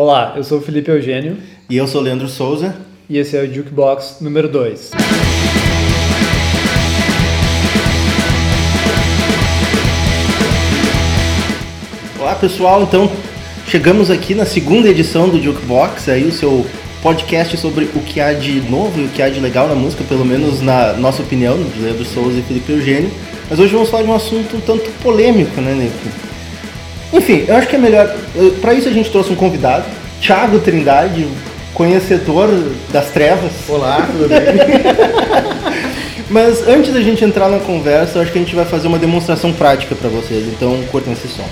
Olá, eu sou o Felipe Eugênio. E eu sou o Leandro Souza. E esse é o Jukebox número 2. Olá pessoal, então chegamos aqui na segunda edição do Jukebox, aí o seu podcast sobre o que há de novo e o que há de legal na música, pelo menos na nossa opinião, de Leandro Souza e Felipe Eugênio. Mas hoje vamos falar de um assunto um tanto polêmico, né, Nico? Enfim, eu acho que é melhor. Para isso a gente trouxe um convidado, Thiago Trindade, conhecedor das trevas. Olá, tudo bem? Mas antes da gente entrar na conversa, eu acho que a gente vai fazer uma demonstração prática para vocês, então curtam esse som.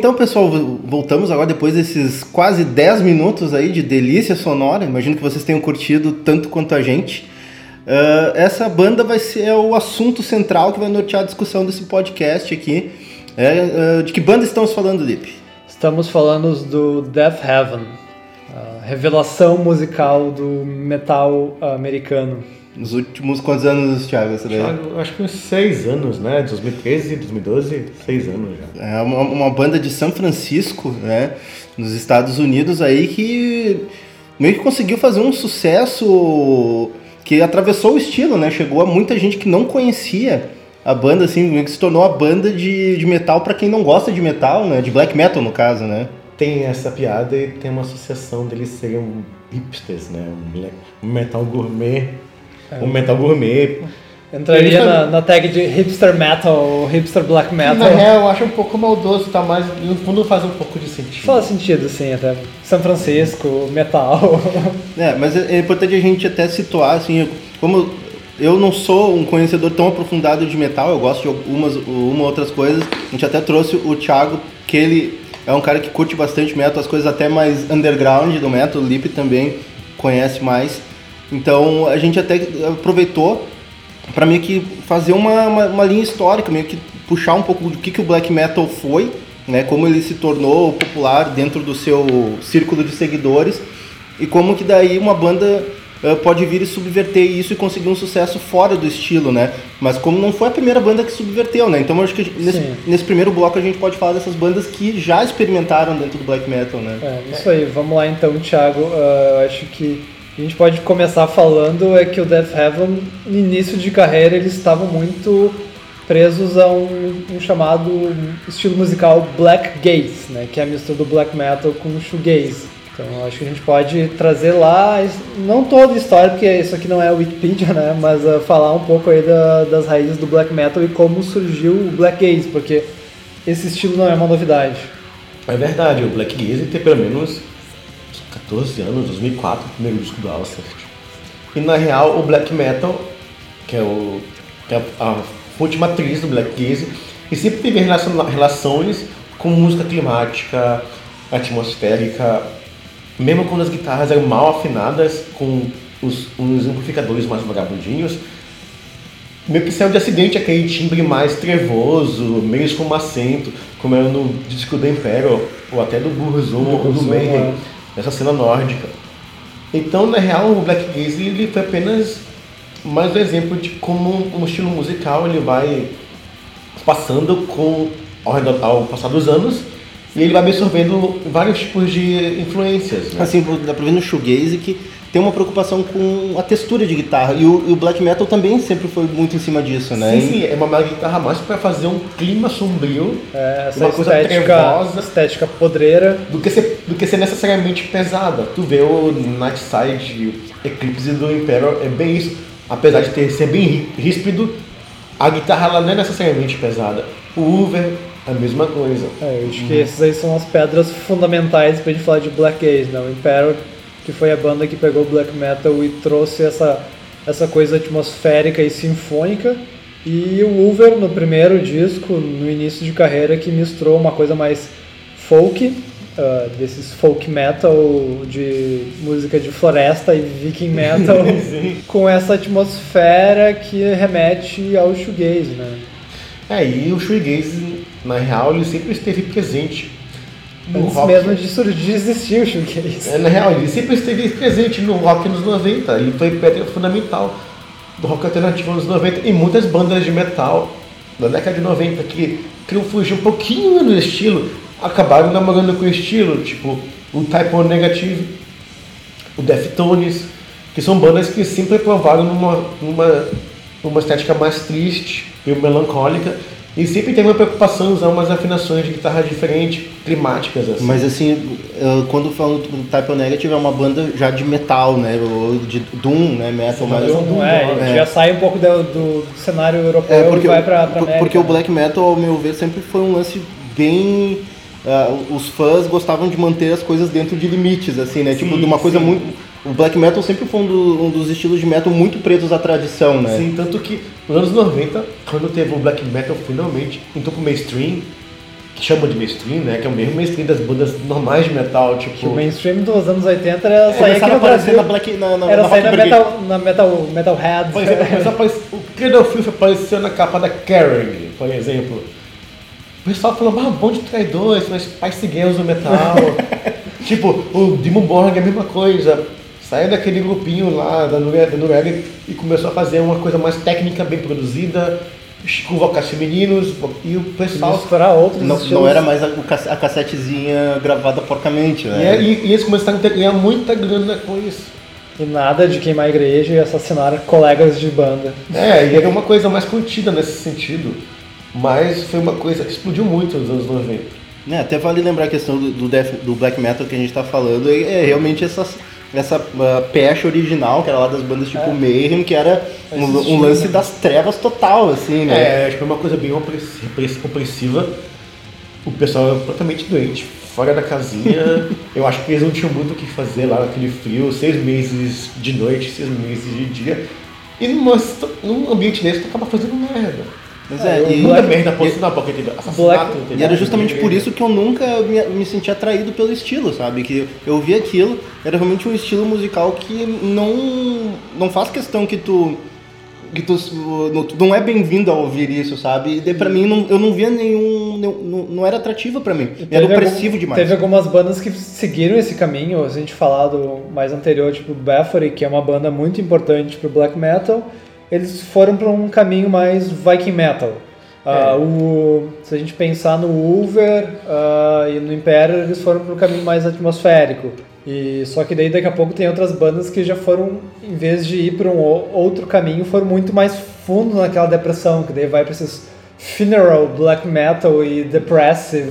Então, pessoal, voltamos agora depois desses quase 10 minutos aí de delícia sonora. Imagino que vocês tenham curtido tanto quanto a gente. Uh, essa banda vai ser o assunto central que vai nortear a discussão desse podcast aqui. É, uh, de que banda estamos falando, Lip? Estamos falando do Death Heaven, revelação musical do metal americano. Nos últimos quantos anos, Thiago? Daí? Thiago, acho que uns seis anos, né? 2013, 2012, seis anos já. É uma, uma banda de São Francisco, né? Nos Estados Unidos aí que meio que conseguiu fazer um sucesso que atravessou o estilo, né? Chegou a muita gente que não conhecia a banda, assim, meio que se tornou a banda de, de metal para quem não gosta de metal, né? De black metal, no caso, né? Tem essa piada e tem uma associação deles serem hipsters, né? Um metal gourmet um metal gourmet. Entraria na, na, tag de hipster metal, hipster black metal. Na real, eu acho um pouco maldoso, tá? Mas no fundo faz um pouco de sentido. Faz sentido, sim, até. São Francisco, metal. É, mas é, é importante a gente até situar, assim, como eu não sou um conhecedor tão aprofundado de metal, eu gosto de algumas uma outras coisas. A gente até trouxe o Thiago, que ele é um cara que curte bastante metal, as coisas até mais underground do metal, o Lip também conhece mais. Então a gente até aproveitou para meio que fazer uma, uma, uma, linha histórica, meio que puxar um pouco do que, que o black metal foi, né, como ele se tornou popular dentro do seu círculo de seguidores e como que daí uma banda uh, pode vir e subverter isso e conseguir um sucesso fora do estilo, né? Mas como não foi a primeira banda que subverteu, né? Então eu acho que nesse, nesse, primeiro bloco a gente pode falar dessas bandas que já experimentaram dentro do black metal, né? É, isso aí. Vamos lá então, Thiago. Uh, acho que a gente pode começar falando é que o Death Heaven, no início de carreira, eles estavam muito presos a um, um, chamado estilo musical black gaze, né, que é a mistura do black metal com o shoegaze. Então acho que a gente pode trazer lá, não toda a história, porque isso aqui não é Wikipedia, né, mas uh, falar um pouco aí da, das raízes do black metal e como surgiu o black gaze, porque esse estilo não é uma novidade. É verdade, o black gaze tem pelo menos 14 anos, 2004, o primeiro disco do Alcest. E na real, o black metal, que é, o, que é a fonte matriz do black gaze, e sempre teve relações com música climática, atmosférica, mesmo quando as guitarras eram mal afinadas, com os, os amplificadores mais vagabundinhos, meio que saiu de acidente aquele timbre mais trevoso, meio esfumacento, como era no disco do Imperial, ou até do Burzum, ou do Mayhem. É essa cena nórdica. Então, na real, o Black Gaze ele foi apenas mais um exemplo de como um estilo musical ele vai passando com ao, redor, ao passar dos anos e ele vai absorvendo vários tipos de influências. Né? Assim, dá pra ver no shoegaze que tem uma preocupação com a textura de guitarra. E o, e o, black metal também sempre foi muito em cima disso, né? Sim, sim, é uma guitarra mais para fazer um clima sombrio, é, essa uma coisa trevosa, estética podreira, do que ser do que ser necessariamente pesada. Tu vê o Nightside Eclipse do Imperial é bem isso, apesar de ter ser bem ríspido, a guitarra ela não é necessariamente pesada. O Uber a mesma coisa. É, eu acho hum. que essas aí são as pedras fundamentais pra gente falar de Black Gaze, né? O Imperial que foi a banda que pegou o black metal e trouxe essa, essa coisa atmosférica e sinfônica. E o Ulver, no primeiro disco, no início de carreira, que misturou uma coisa mais folk, uh, desses folk metal de música de floresta e viking metal, com essa atmosfera que remete ao shoegaze, né? É, e o shoegaze, na real, ele sempre esteve presente Antes rock... mesmo de surgir, existiu o shoegaze. É, na real, ele sempre esteve presente no rock nos 90. Ele foi pedra fundamental do rock alternativo nos 90 e muitas bandas de metal da década de 90 que queriam fugir um pouquinho do estilo, acabaram namorando com o estilo, tipo o Type O Negative, o Deftones, que são bandas que sempre provaram numa, numa, numa estética mais triste e melancólica e sempre tem uma preocupação em usar umas afinações de guitarra diferentes, climáticas. Assim. Mas assim, quando falo do Type O Negative é uma banda já de metal, né? Ou de Doom, né? Metal, mas. Doom, é, é, já sai um pouco do, do cenário europeu é porque, e vai pra, pra América. Porque o black metal, ao meu ver, sempre foi um lance bem. Uh, os fãs gostavam de manter as coisas dentro de limites, assim, né? Sim, tipo, de uma coisa sim. muito o black metal sempre foi um, do, um, dos estilos de metal muito pretos à tradição, né? Sim, tanto que nos anos 90, quando teve o black metal finalmente entrou pro mainstream, chama de mainstream, né? Que é o mesmo mainstream das bandas normais de metal, tipo. Que o mainstream dos anos 80 era sair aqui no Brasil. na Black, na, na, Era na sair na metal, na metal, Metalhead. Por exemplo, o Cradle Filth apareceu na capa da Kerrang, por exemplo. O pessoal falou, ah, bom de traidores, mas Spice Girls no metal. tipo, o Dimmu Borg é a mesma coisa. Saiu daquele grupinho lá da Noruega e começou a fazer uma coisa mais técnica, bem produzida, com vocais femininos, e o pessoal Misturar outros Não, não era mais a, a cassetezinha gravada porcamente, E, né? é- e- e eles começaram a ter- ganhar muita grana com isso. E nada de queimar a igreja e assassinar colegas de banda. É, e era uma coisa mais contida nesse sentido. Mas foi uma coisa que explodiu muito nos anos 90. É, até vale lembrar a questão do, do, death- do black metal que a gente tá falando, é, é realmente essa, essa uh, pecha original, que era lá das bandas tipo É. Mayhem, que era um, um lance das trevas total, assim, né? É, acho que foi uma coisa bem opressi- opressi- opressiva. O pessoal era completamente doente, fora da casinha. Eu acho que eles não tinham muito o que fazer lá naquele frio, seis meses de noite, seis meses de dia. E numa, num ambiente desse, tu acaba fazendo merda. Mas É, é, e, Black- merda porque teve assassinato. Black- e era justamente por isso que eu nunca me, me senti atraído pelo estilo, sabe? Que eu vi aquilo, era realmente um estilo musical que não, não faz questão que tu que tu, não, tu não é bem-vindo a ouvir isso, sabe? E pra mim não, eu não via nenhum, não, não, não era atrativo pra mim, era opressivo algum- demais. Teve algumas bandas que seguiram esse caminho, a gente falar do mais anterior, tipo Bathory, que é uma banda muito importante pro black metal, eles foram para um caminho mais Viking metal. Ah, o, se a gente pensar no Ulver ah, e no Imperial, eles foram para um caminho mais atmosférico. E só que daí daqui a pouco tem outras bandas que já foram, em vez de ir para um outro caminho, foram muito mais fundo naquela depressão, que daí vai para esses funeral black metal e depressive.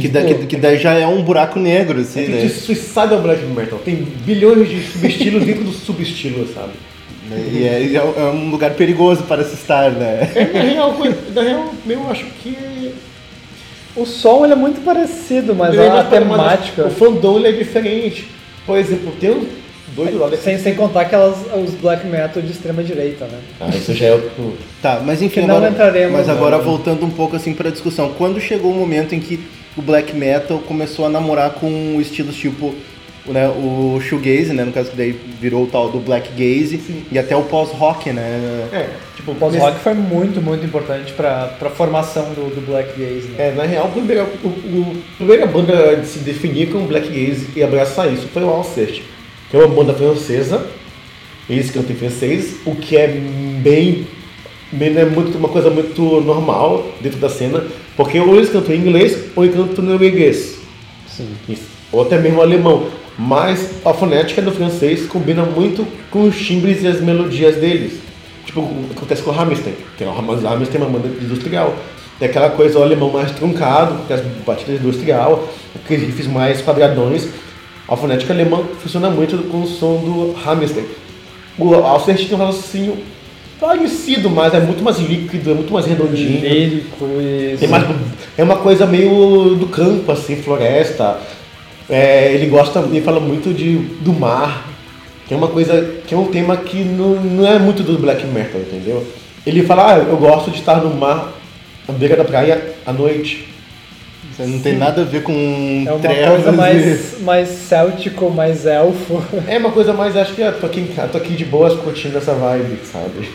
Que, da- que, que daí já é um buraco negro, assim, Tem né? Suicidal Black Metal. Tem bilhões de subestilos dentro do subestilo, sabe? E é, e é um- é um lugar perigoso para se estar, né? É, na real, na real, eu acho que O som ele é muito parecido, mas Ele é a mais- temática. O fandom ele é diferente. Por exemplo, tem um doido lá. Sem, sem contar aquelas, os black metal de extrema direita, né? Ah, isso já é outro. Tá, mas enfim, Que não agora, entraremos, mas agora né? voltando um pouco assim para a discussão, quando chegou o momento em que o black metal começou a namorar com estilos tipo né, o shoegaze, né, no caso que daí virou o tal do black gaze e até o pós-rock, né? É, tipo, O pós-rock foi muito, muito importante para a formação do, do black gaze. Né? É, na real, a primeira, o, o- a primeira banda a se definir como Black Gaze e abraçar isso foi o Alcest, que é uma banda francesa, eles cantam em francês, o que é bem, bem não é muito, uma coisa muito normal dentro da cena, porque ou eles cantam em inglês ou eles cantam em norueguês. Sim. Isso. Ou até mesmo alemão. Mas a fonética do francês combina muito com os timbres e as melodias deles. Tipo, o que acontece com o Hammerstein. Tem o Ham- Hammerstein é uma banda industrial. Tem aquela coisa o alemão mais truncado, com as batidas industrial, aqueles riffs mais quadradões. A fonética alemã funciona muito com o som do Hammerstein. O Alcest tem um raciocínio parecido, mas é muito mais líquido, é muito mais redondinho. Lírico e. Tem mais, é uma coisa meio do campo, assim, floresta. É, ele gosta, ele fala muito de, do mar, que é uma coisa, que é um tema que não, não é muito do black metal, entendeu? Ele fala, ah, eu gosto de estar no mar, à beira da praia, à noite. Isso não tem nada a ver com É uma coisa e- mais, mais céltico, mais elfo. É uma coisa mais, acho que ah, tô aqui, casa, tô aqui de boas curtindo essa vibe, sabe?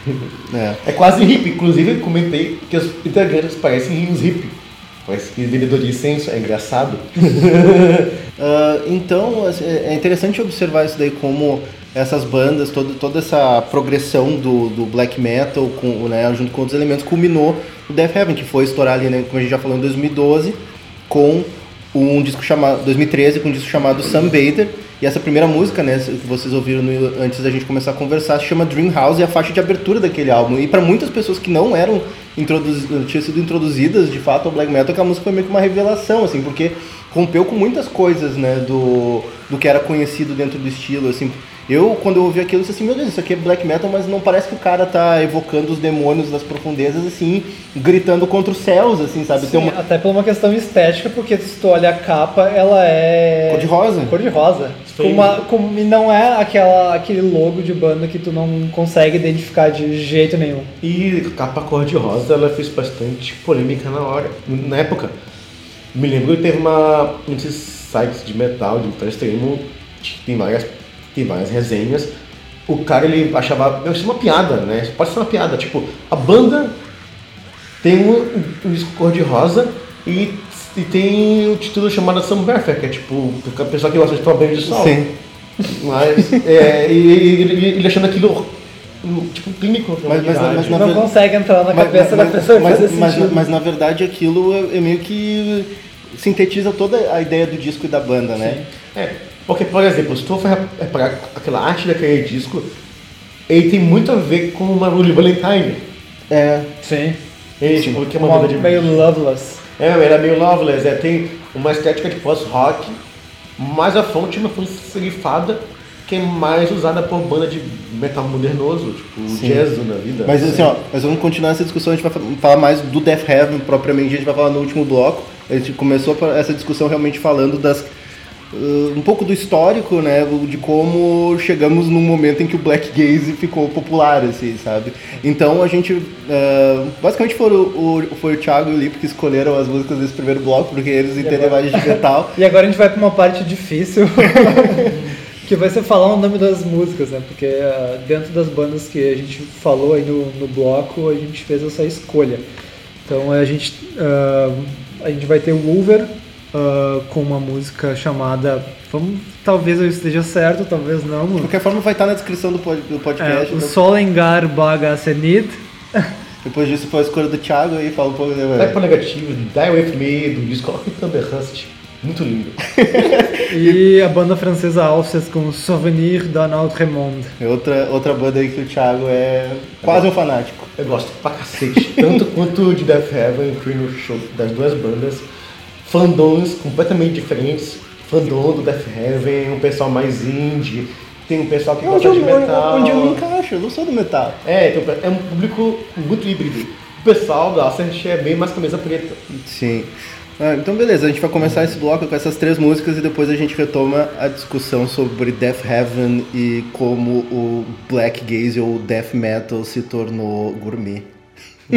É. É quase hippie, inclusive comentei que os integrantes parecem uns hippie. Parece que vendedor de incenso, é engraçado. Ah, então, assim, é interessante observar isso daí como essas bandas, toda, toda essa progressão do, do black metal, com, né, junto com outros elementos, culminou o Death Heaven, que foi estourar ali, né, como a gente já falou, em 2012, com um disco chamado 2013 com um disco chamado Sunbather e essa primeira música né que vocês ouviram no- antes da gente começar a conversar se chama Dream House e é a faixa de abertura daquele álbum e para muitas pessoas que não eram introduz, tinham sido introduzidas de fato ao black metal aquela música foi meio que uma revelação assim porque rompeu com muitas coisas né do, do que era conhecido dentro do estilo assim eu quando eu ouvi aquilo eu disse assim meu Deus isso aqui é black metal mas não parece que o cara tá evocando os demônios das profundezas assim gritando contra os céus assim sabe Sim, uma Até por uma questão estética, porque se tu olha a capa, ela é. cor de rosa Cor de rosa. Com uma, com, e não é aquela, aquele logo de banda que tu não consegue identificar de jeito nenhum. E capa cor-de-rosa, ela fez bastante polêmica na hora, na época. Me lembro que teve uma. um desses sites de metal, de metal extremo, tem várias, tem várias resenhas. O cara ele achava. Isso é uma piada, né? Pode ser uma piada. Tipo, a banda tem um, um disco cor-de-rosa e, e tem o título chamado Sunburfer, que é tipo, a pessoa que gosta de tomar banho de sol. Sim. Mas, é, e, e ele, ele achando aquilo tipo clínico. Mas- mas- mas na Não ver- consegue entrar na Mas- cabeça mas- da pessoa mas, fazer mas, sentido. mas, na verdade aquilo é, é meio que sintetiza toda a ideia do disco e da banda, né? É, porque, por exemplo, se tu for reparar aquela arte daquele disco, ele tem muito a ver com uma Rully Valentine. É. Sim. Ele, tipo, que é uma, banda de... meio loveless. É, era meio loveless, é, tem uma estética de post-rock, mas a fonte é uma fonte serifada que é mais usada por banda de metal modernoso, tipo Sim. jazz na vida. Mas assim, ó, nós vamos continuar essa discussão, a gente vai fa- falar mais do Death Heaven propriamente, a gente vai falar no último bloco. A gente começou essa discussão realmente falando das um pouco do histórico, né, de como chegamos num momento em que o black gaze ficou popular, assim, sabe? Então a gente, uh, basicamente foi o, o, foi o Thiago e o Lipe que escolheram as músicas desse primeiro bloco, porque eles entendem mais de metal. E agora a gente vai pra uma parte difícil, que vai ser falar o nome das músicas, né? Porque ah, dentro das bandas que a gente falou aí no, no bloco, a gente fez essa escolha. Então a gente, ah, a gente vai ter o Wolver ah, com uma música chamada. Vamos, talvez eu esteja certo, talvez não. De qualquer forma vai estar na descrição do, pod- do É, podcast. o então, Solengar Baga Senit. depois disso foi a escolha do Thiago aí, fala um pouco, né, Type velho? negativo, Die With Me, do disco Thunderrust. Muito lindo. E a banda francesa Alces com Souvenir d'un Autre Monde. É outra, outra banda aí que o Thiago é quase um fanático. Eu gosto pra cacete, tanto quanto de Death Heaven, fui no show das duas bandas. Fandoms completamente diferentes. Fandom do Death Heaven, um pessoal mais indie, tem um pessoal que Onde gosta de metal. onde eu me encaixo, eu não sou do metal. É, pe- é um público muito híbrido. O pessoal da Ascent é bem mais camisa preta. Sim. Ah, então beleza, a gente vai começar esse bloco com essas três músicas e depois a gente retoma a discussão sobre Death Heaven e como o black gaze ou death metal se tornou gourmet.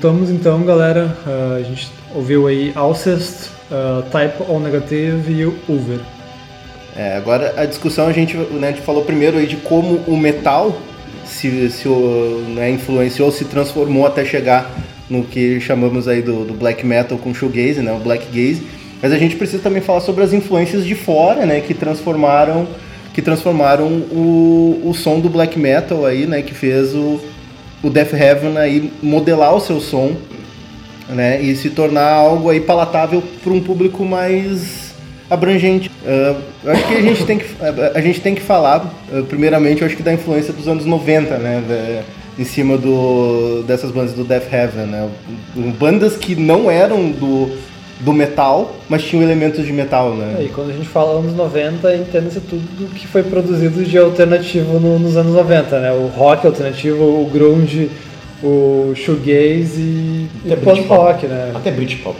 voltamos então, galera. Uh, a gente ouviu aí Alcest, uh, Type O Negative e Uber. É, agora a discussão a gente, né, a gente falou primeiro aí de como o metal se, se né, influenciou, se transformou até chegar no que chamamos aí do, do black metal com shoegaze, né, o black gaze. Mas a gente precisa também falar sobre as influências de fora, né, que transformaram que transformaram o, o som do black metal aí, né, que fez o, o Death Heaven aí modelar o seu som, né, e se tornar algo aí palatável para um público mais abrangente. Uh, acho que a gente tem que, a gente tem que falar, uh, primeiramente, eu acho que da influência dos anos 90, né, de, em cima do, dessas bandas do Death Heaven, né, bandas que não eram do do metal, mas tinham elementos de metal, né? É, e quando a gente fala anos 90, entenda-se tudo que foi produzido de alternativo no, nos anos 90, né? O rock alternativo, o grunge, o shoegaze e, e o punk-rock, né? Até Britpop.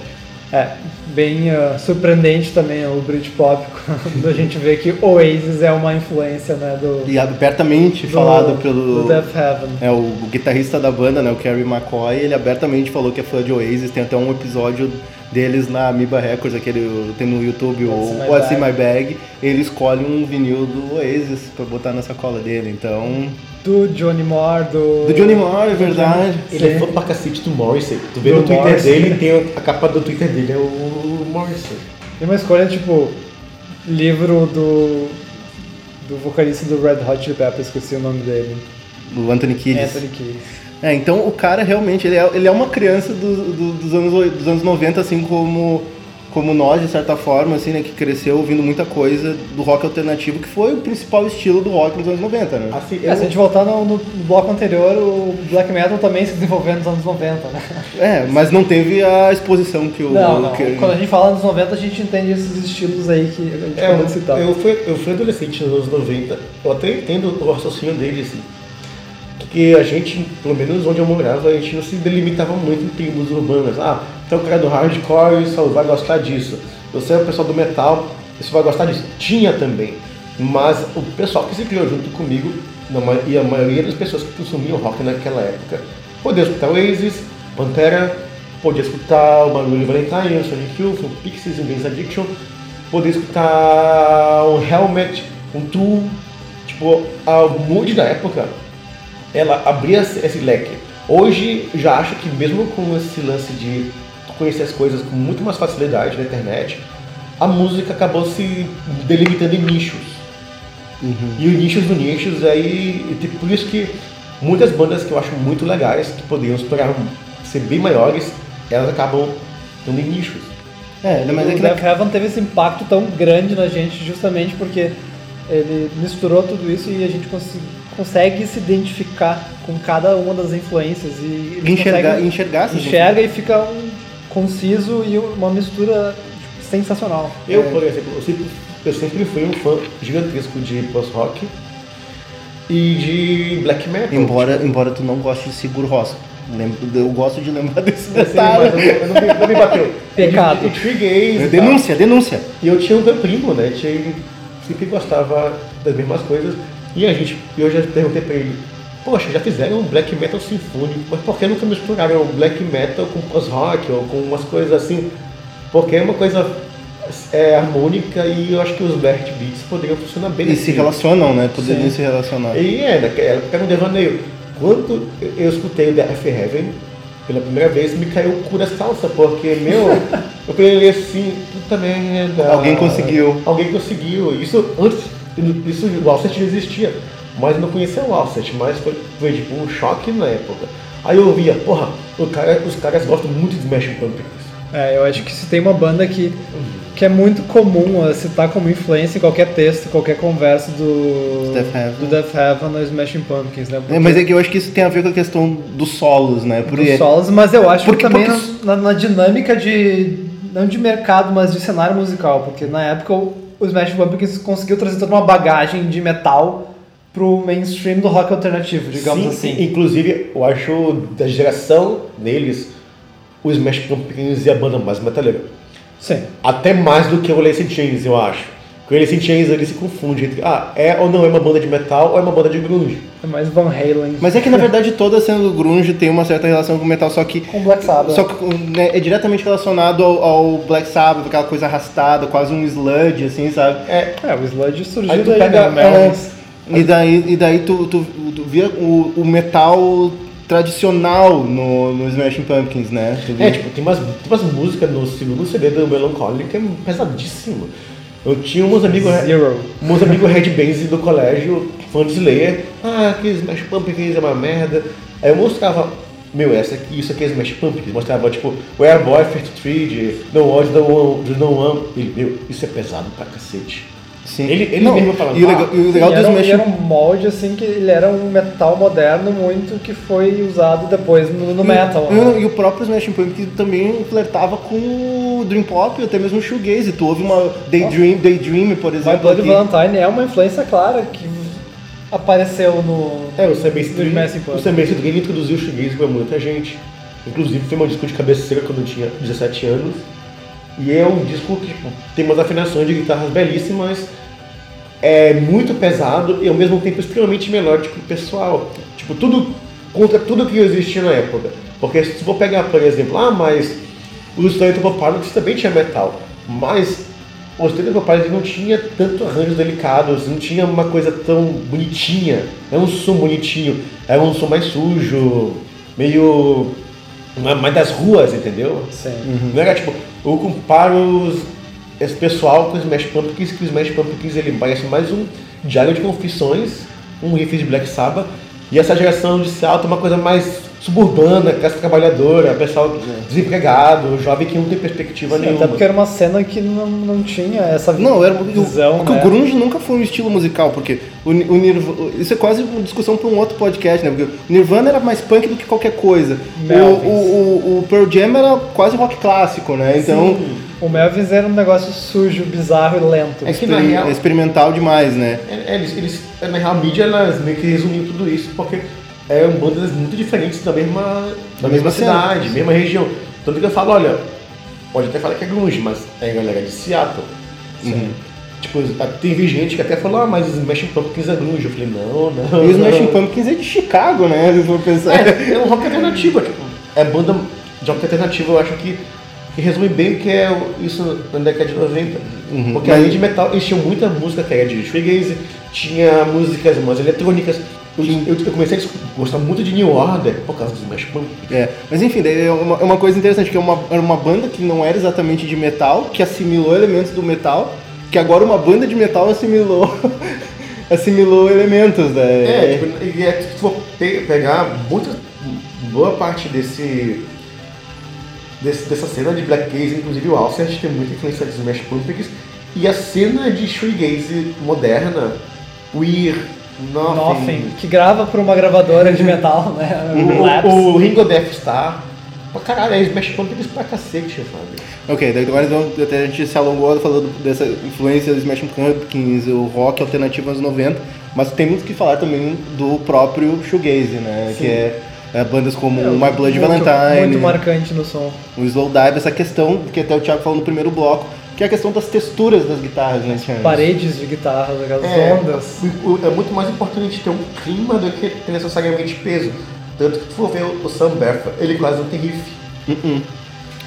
É, bem uh, surpreendente também o Britpop, quando a gente vê que Oasis é uma influência, né, do... E abertamente do, falado pelo... Do Death Heaven. É, o, o guitarrista da banda, né, o Kerry McCoy, ele abertamente falou que é fã de Oasis, tem até um episódio deles na Amoeba Records, aquele tem no YouTube o What's in My Bag, ele escolhe um vinil do Oasis pra botar na sacola dele, então... Do Johnny Moore, do... Do Johnny Moore, é verdade. Ele é fã pra cacete do Morrissey. Tu vê do no Twitter Morrissey. dele, tem a capa do Twitter dele, é o Morrissey. Tem uma escolha, tipo, livro do... do vocalista do Red Hot Chili Peppers, esqueci o nome dele. Do Anthony Kiedis. Anthony Kiedis. É, então o cara realmente, ele é, ele é uma criança do, do, dos, anos, dos anos 90, assim como, como nós, de certa forma, assim, né, que cresceu ouvindo muita coisa do rock alternativo, que foi o principal estilo do rock nos anos 90, né? Assim, eu... é, se a gente voltar no, no, bloco anterior, o black metal também se desenvolveu nos anos 90, né? É, mas não teve a exposição que o... Não, não. Que... Quando a gente fala nos 90, a gente entende esses estilos aí que a gente é, pode citar. Eu fui, eu fui adolescente nos anos 90, eu até entendo o raciocínio dele, assim porque a gente, pelo menos onde eu morava, a gente não se delimitava muito em tribos urbanas. Ah, então o cara do hardcore só vai gostar disso. Você é o pessoal do metal, você vai gostar disso. Tinha também. Mas o pessoal que se criou junto comigo, e a maioria das pessoas que consumiam rock naquela época, podia escutar Oasis, Pantera, podia escutar o Barulho Valentine, o Sonic Youth, o Pixies, Games Addiction, podia escutar o Helmet, um Tool. Tipo, a mood da época ela abria esse leque. Hoje já acho que mesmo com esse lance de conhecer as coisas com muito mais facilidade na internet, a música acabou se delimitando em nichos. Uhum. E os nichos do nichos aí, tipo, por isso que muitas bandas que eu acho muito legais, que poderiam esperar ser bem maiores, elas acabam estando em nichos. É, mas é que o Death Heaven teve esse impacto tão grande na gente justamente porque ele misturou tudo isso e a gente conseguiu consegue se identificar com cada uma das influências e enxergar, enxergar enxerga e fica um conciso e uma mistura tipo, sensacional. Eu, é. por exemplo, eu sempre, eu sempre fui um fã gigantesco de post-rock e de black metal. Embora, embora tu não goste de Sigur Rós. Eu gosto de lembrar desse detalhe. Eu, não, não, me, bateu. Pecado. E, e denúncia, denúncia. E eu tinha um primo, né? Tinha, sempre gostava das mesmas coisas. E a gente, eu já perguntei pra ele, poxa, já fizeram um black metal sinfônico, mas por que nunca misturaram black metal com post-rock ou com umas coisas assim? Porque é uma coisa é, harmônica e eu acho que os Bert Beats poderiam funcionar bem. E se relacionam, né? Poderiam Sim. se relacionar. E é, naquela época era um devaneio. Quando eu escutei o Death Heaven pela primeira vez, me caiu o cu das calças, porque, meu, eu pensei assim, puta merda. Alguém conseguiu. Alguém conseguiu. Isso antes isso, o Alcet já existia, mas eu não conhecia o Alcet, mas foi, foi tipo um choque na época. Aí eu via, porra, cara, os caras gostam muito de Smashing Pumpkins. É, eu acho que se tem uma banda que, que é muito comum uh, citar como influência em qualquer texto, qualquer conversa do Death Heaven, do Death Heaven no Smashing Pumpkins, né? Porque... É, mas é que eu acho que isso tem a ver com a questão dos solos, né? Porque... Dos solos, mas eu acho porque, que também porque... na, na, dinâmica de, não de mercado, mas de cenário musical, porque na época o Smash Pumpkins conseguiu trazer toda uma bagagem de metal pro mainstream do rock alternativo, digamos Sim, assim. Inclusive, eu acho da geração deles, o Smash Pumpkins e a banda mais metaleira. Sim. Até mais do que o Lace Chains, eu acho. Com ele Chains ele se confunde entre, ah, é ou não é uma banda de metal ou é uma banda de grunge. É mais Van Halen. Mas é que na verdade toda a cena do grunge tem uma certa relação com o metal, só que Com Black Sabbath. só que né, é diretamente relacionado ao, ao Black Sabbath, aquela coisa arrastada, quase um sludge, assim, sabe? É, É, o Sludge surgiu Aí daí, pega, né? É, e daí, e daí tu, tu, tu via o, o metal tradicional no, no Smashing Pumpkins, né? É, tipo, tem umas, tem umas músicas no segundo CD do Melancholy que é pesadíssimo. Eu tinha uns amigos, Zero. meus amigos headbands do colégio, fã de Slayer, ah, que Smash Pumpkins é uma merda. Aí eu mostrava, meu, essa aqui, isso aqui é Smash Pumpkins. Mostrava, tipo, Where Boy 33 de No One, No One, de No One. Ele, meu, isso é pesado pra cacete. Sim. Ele, ele Não, mesmo falando, E o ah, legal, e o Sim, legal do era, era um molde assim que ele era um metal moderno muito que foi usado depois no, no metal. E, né? e o próprio Smashing Pumpkins também flertava com o Dream Pop e até mesmo o Shoegaze. Tu ouve uma Daydream, Daydream por exemplo. Bloody aqui. Valentine é uma influência clara que apareceu no. É, o Do Smashing O. Sam Street introduziu o shoegaze pra muita gente. Inclusive foi um disco de cabeceira quando eu tinha 17 anos. E é um disco que tipo, tem umas afinações de guitarras belíssimas, é muito pesado e ao mesmo tempo extremamente melódico e pessoal. Tipo, tudo contra tudo que existia na época. Porque se for pegar, por exemplo, ah, mas o Stone Pilots também tinha metal, mas o Stone Pilots não tinha tanto arranjos delicados, não tinha uma coisa tão bonitinha, era um som bonitinho, era um som mais sujo, meio mais das ruas, entendeu? Sim. Não era tipo, eu comparo os- esse pessoal com o Smash Pumpkins, que o Smash Pumpkins ele parece mais um diário de confissões, um riff de Black Sabbath, e essa geração de Seattle é uma coisa mais suburbana, classe trabalhadora, pessoal desempregado, jovem que não tem perspectiva Sim, nenhuma. até porque era uma cena que não, não tinha essa Não, era visão. porque né? o grunge nunca foi um estilo musical, porque o, o Nirvana, isso é quase uma discussão para um outro podcast, né? Porque o Nirvana era mais punk do que qualquer coisa. O, o, o, o Pearl Jam era quase rock clássico, né? Então O Melvins era um negócio sujo, bizarro e lento. É é, que na real- é experimental demais, né? É, é, eles, eles, na real, a mídia elas meio que resumiu tudo isso, porque eram bandas muito diferentes da mesma, da mesma mesma cena. cidade, mesma região. Tanto que eu falo, olha, pode até falar que é grunge, mas é a galera de Seattle. Uhum. Tipo, teve gente que até falou, ah, mas os Smashing Pumpkins é grunge. Eu falei, não, não. E os. Smashing Pumpkins é de Chicago, né? Se for pensar. É, é um rock alternativo, é, tipo, é banda de rock alternativo, eu acho que, que resume bem o que é isso na década de 90. Uhum. Porque além de metal, eles tinham muita música que era de shoegaze, tinha músicas mais eletrônicas. Eu, eu, eu comecei a gostar muito de New Order por causa dos Smash Pumpkins. É, mas enfim, daí é uma, é uma coisa interessante, que é uma, era uma banda que não era exatamente de metal, que assimilou elementos do metal, que agora uma banda de metal assimilou assimilou elementos, né? É, tipo, e é, se for pe- pegar muita, boa parte desse, desse- dessa cena de Black Gaze, inclusive o Alcest tem muita influência dos Smash Pumpkins, e a cena de shoegaze moderna, Weir, Nothing, Nothing, que grava por uma gravadora de metal, né? o, o, Ringo Death Star, pra caralho, é Smash Pumpkins pra cacete, sabe? Ok, daí agora então, até a gente se alongou falando dessa influência do Smashing Pumpkins, o rock alternativo anos 90, mas tem muito que falar também do próprio shoegaze, né? Que é, é, bandas como o My Blood muito, Valentine, Muito marcante no som. o Slowdive, essa questão que até o Thiago falou no primeiro bloco, que é a questão das texturas das guitarras, né, Thiago? Paredes de guitarras, aquelas É, ondas. é muito mais importante ter um clima do que ter necessariamente peso. Tanto que se for ver o Sam Berfa, ele quase não tem riff. Uh-uh.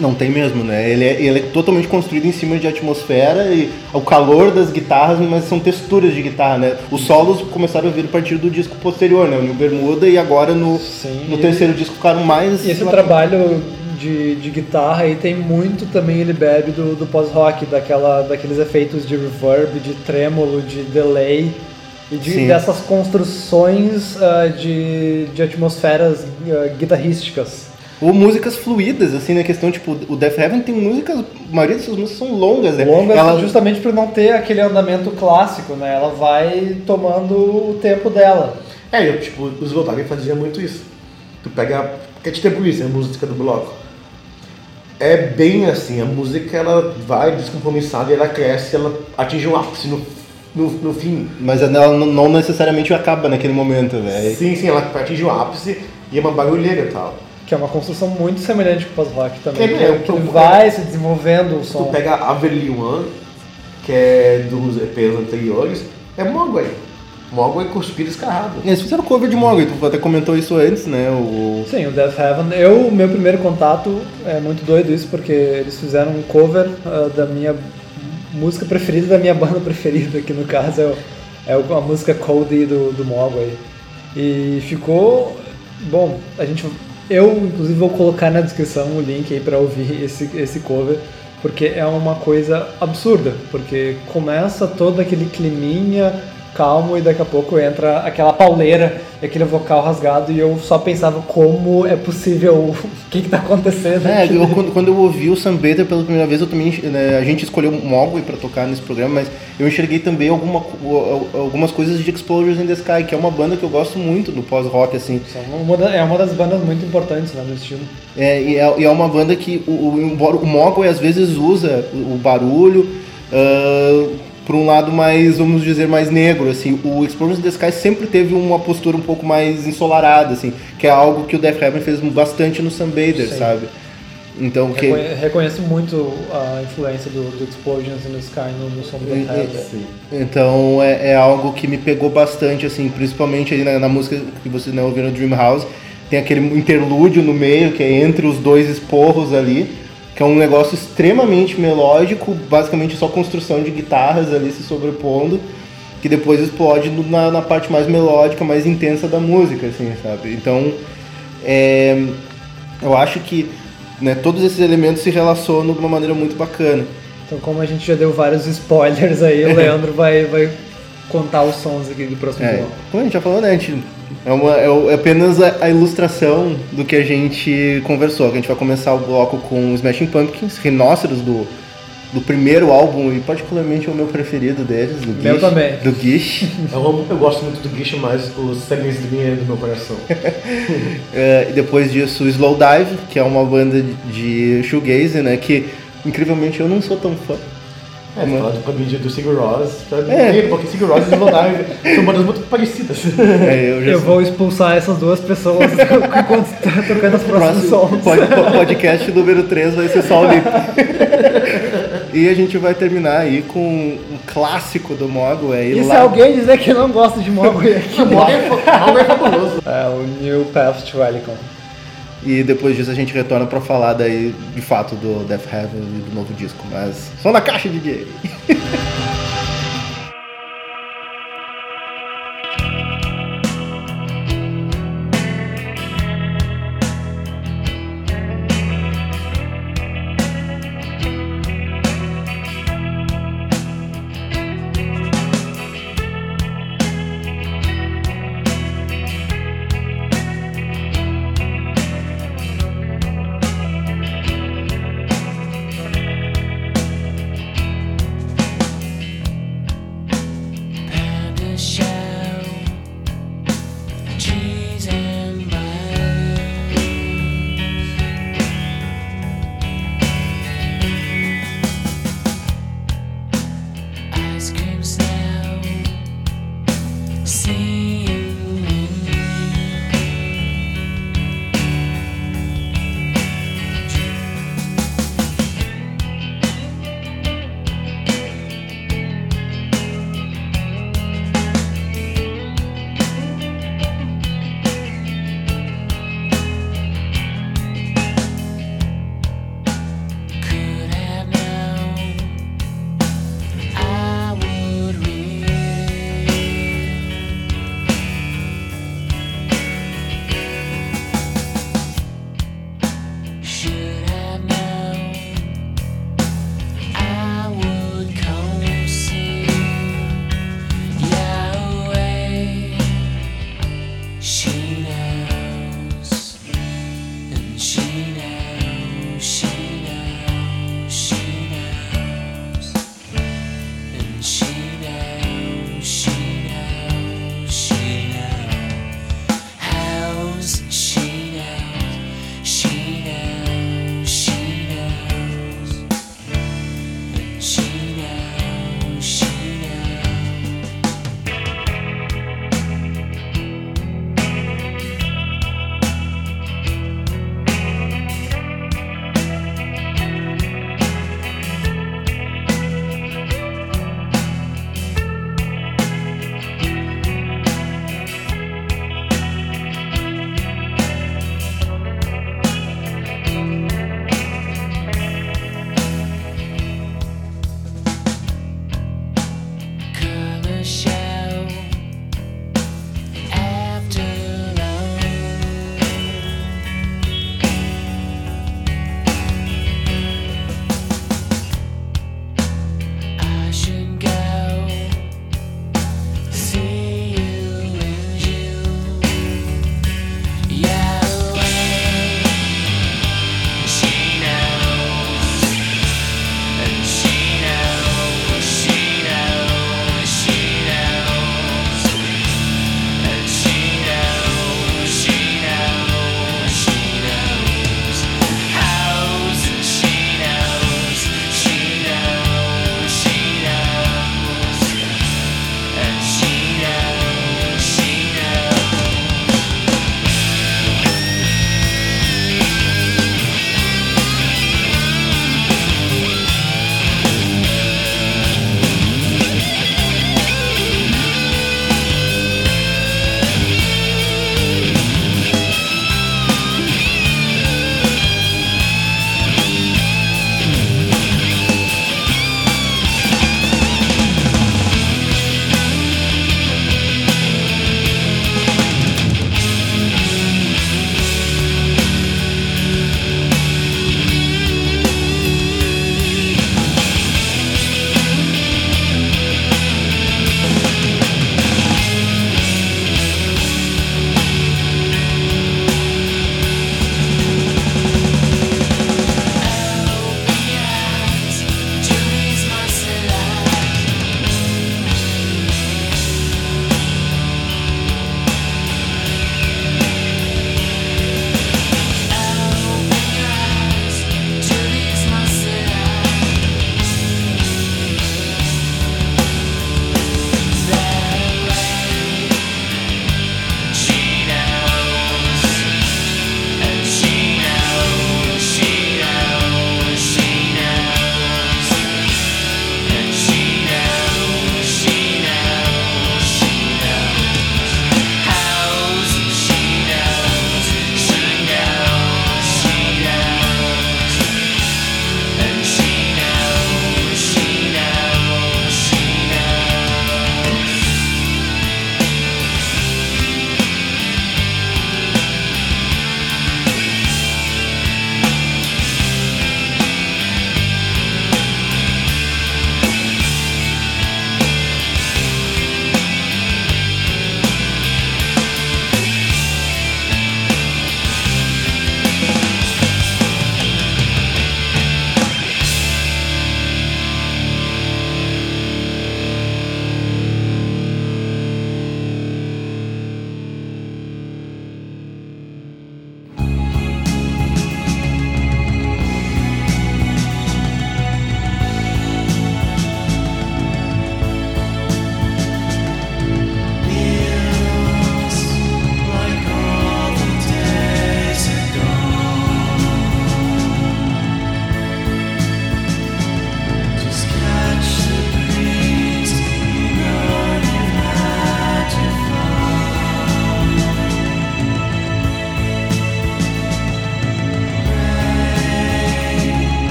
Não tem mesmo, né? Ele é, ele é totalmente construído em cima de atmosfera e o calor das guitarras, mas são texturas de guitarra, né? Os solos começaram a vir a partir do disco posterior, né? O New Bermuda e agora no, Sim, no terceiro disco ficaram mais. E esse trabalho de, de guitarra aí tem muito também, ele bebe do, do pós-rock, daquela, daqueles efeitos de reverb, de trêmulo, de delay e de, dessas construções ah, de, de atmosferas ah, guitarrísticas. Ou músicas fluídas, assim, na questão, tipo, o Death Heaven tem músicas, a maioria dessas músicas são longas, né? Longas Ela- justamente por não ter aquele andamento clássico, né? Ela vai tomando o tempo dela. É, eu, tipo, os Volkswagen faziam muito isso. Tu pega. Que de tempo isso, é a música do bloco. É bem assim, a música ela vai descompromissada e ela cresce, ela atinge um ápice no, no, no fim. Mas ela não- não necessariamente acaba naquele momento, velho. Sim, sim, ela atinge o ápice e é uma barulheira e tal. Que é uma construção muito semelhante com o pós-rock também. É, que, é, que vai se desenvolvendo o Tu som. pega Avenue One, que é dos EPs anteriores, é Mogwai. Mogwai cuspido escarrado. Eles fizeram cover de Mogwai, tu até comentou isso antes, né? O... Sim, o Death Heaven. Eu, meu primeiro contato, é muito doido isso, porque eles fizeram um cover uh, da minha música preferida, da minha banda preferida, que no caso é, o, é a música Cody do, do Mogwai. E ficou. Bom, a gente. Eu, inclusive, vou colocar na descrição o link aí pra ouvir esse, esse cover, porque é uma coisa absurda, porque começa todo aquele climinha calmo e daqui a pouco entra aquela pauleira e aquele vocal rasgado e eu só pensava como é possível, o que que tá acontecendo. É, eu, quando, quando eu ouvi o Sam Bader pela primeira vez, eu também, né, a gente escolheu Mogwai para tocar nesse programa, mas eu enxerguei também alguma, algumas coisas de Explosions in the Sky, que é uma banda que eu gosto muito no pós-rock, assim. É uma das bandas muito importantes né, no estilo. É, e, é, e é uma banda que, o, o, embora o Mogwai às vezes usa o, o barulho por um lado mais, vamos dizer, mais negro, assim. O Explosions in the Sky sempre teve uma postura um pouco mais ensolarada, assim, que é algo que o Def Heaven fez bastante no Sim. sabe? Então, que... Reconhe- Reconheço muito a influência do, do Explosions in the Sky no, no som do Death Heaven. Sim. Então é, é algo que me pegou bastante, assim, principalmente aí na, na música que vocês não ouviram, Dream House, tem aquele interlúdio no meio, que é entre os dois esporros ali, que é um negócio extremamente melódico, basicamente só construção de guitarras ali se sobrepondo, que depois explode na, na parte mais melódica, mais intensa da música, assim, sabe? Então, é, eu acho que né, todos esses elementos se relacionam de uma maneira muito bacana. Então, como a gente já deu vários spoilers aí, o Leandro vai, vai contar os sons aqui do próximo É, bloco. como a gente já falou, né? a gente- é, uma, é é apenas a, a ilustração do que a gente conversou. Que a gente vai começar o bloco com os Smashing Pumpkins, Rhinóceros do, do primeiro álbum e particularmente é o meu preferido deles, do Meu Gish, também. Do Gish. Eu, eu gosto muito do Gish, mas o Seven Dream é do meu coração. É, e depois disso, o Slow Dive, que é uma banda de shoegaze, né? Que incrivelmente eu não sou tão fã. É, Mas- falando pra mim de- do Sigur pra mim, É. porque Sigur Rós e Slowdive são bandas muito parecidas. É, eu já Eu vou expulsar essas duas pessoas enquanto tá tocando próximos próximo sons. pod- po- podcast número 3 vai ser só o Lip. e a gente vai terminar aí com um clássico do Mogwai. E se lá- alguém dizer que não gosta de Mogwai aqui, é fa- Morgan é fabuloso. é o New Path to Helicon. E depois disso a gente retorna pra falar daí, de fato, do Death Heaven e do novo disco. Mas som na caixa, DJ!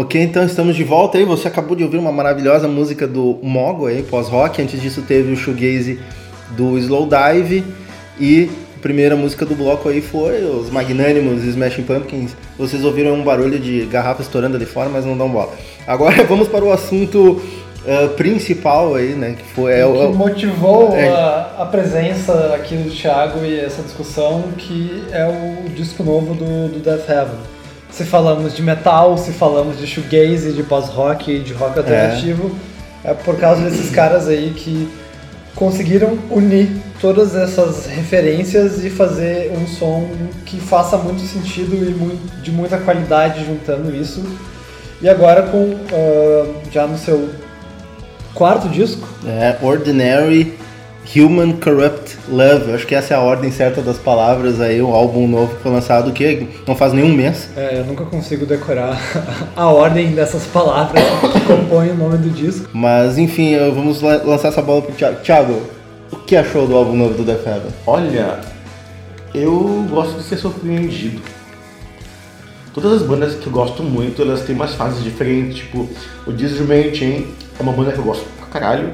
Ok, então estamos de volta aí. Você acabou de ouvir uma maravilhosa música do Mogo aí, pós-rock. Antes disso teve o shoegaze do Slowdive e a primeira música do bloco aí foi os Magnânimos e Smashing Pumpkins. Vocês ouviram um barulho de garrafa estourando ali fora, mas não dão bola. Agora vamos para o assunto ah, principal aí, né? Que foi é, O que o- motivou é. a, a presença aqui do Thiago e essa discussão, que é o disco novo do, do Death Heaven. Se falamos de metal, se falamos de shoegaze, de pós-rock de rock alternativo, é por causa desses caras aí que conseguiram unir todas essas referências e fazer um som que faça muito sentido e de muita qualidade juntando isso. E agora com ah, já no seu quarto disco, É, Ordinary Human Corrupt Love. Acho que essa é a ordem certa das palavras aí. O álbum novo que foi lançado que não faz nenhum mês. É, eu nunca consigo decorar a ordem dessas palavras que compõem o nome do disco. Mas enfim, vamos la- lançar essa bola pro Thiago. Thiago, o que achou do álbum novo do Death Heaven? Olha, eu gosto de ser surpreendido. Todas as bandas que eu gosto muito, elas têm umas fases diferentes. Tipo, o Disneyman Chain é uma banda que eu gosto pra caralho.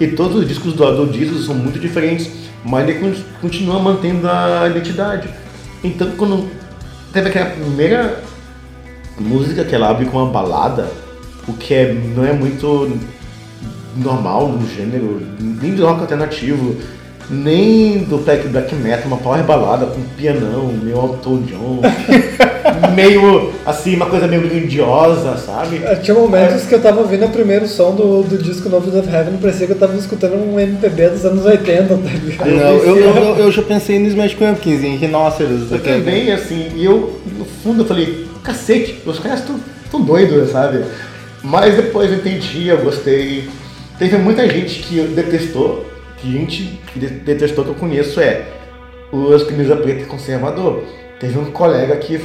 E todos os discos do, do Disney são muito diferentes, mas ele con- continua mantendo a identidade. Então, quando teve aquela primeira música que ela abre com uma balada, o que é, não é muito normal no gênero, nem do rock alternativo, nem do black, black metal, uma power balada com pianão, meio Elton John, meio assim, uma coisa meio grandiosa, sabe? É, Tinha momentos que eu tava ouvindo o primeiro som do, do disco novo do Death Heaven, parecia que eu tava escutando um MPB dos anos 80, tá ligado? Não, eu, eu, eu, eu já pensei no Smash Pumpkins, em Rhinoceros. Eu também, assim, e eu, no fundo, eu falei, cacete, os caras estão tão doidos, sabe? Mas depois eu entendi, eu gostei. Teve muita gente que detestou, gente detestou que eu conheço é os camisa preta conservador. Teve um colega que,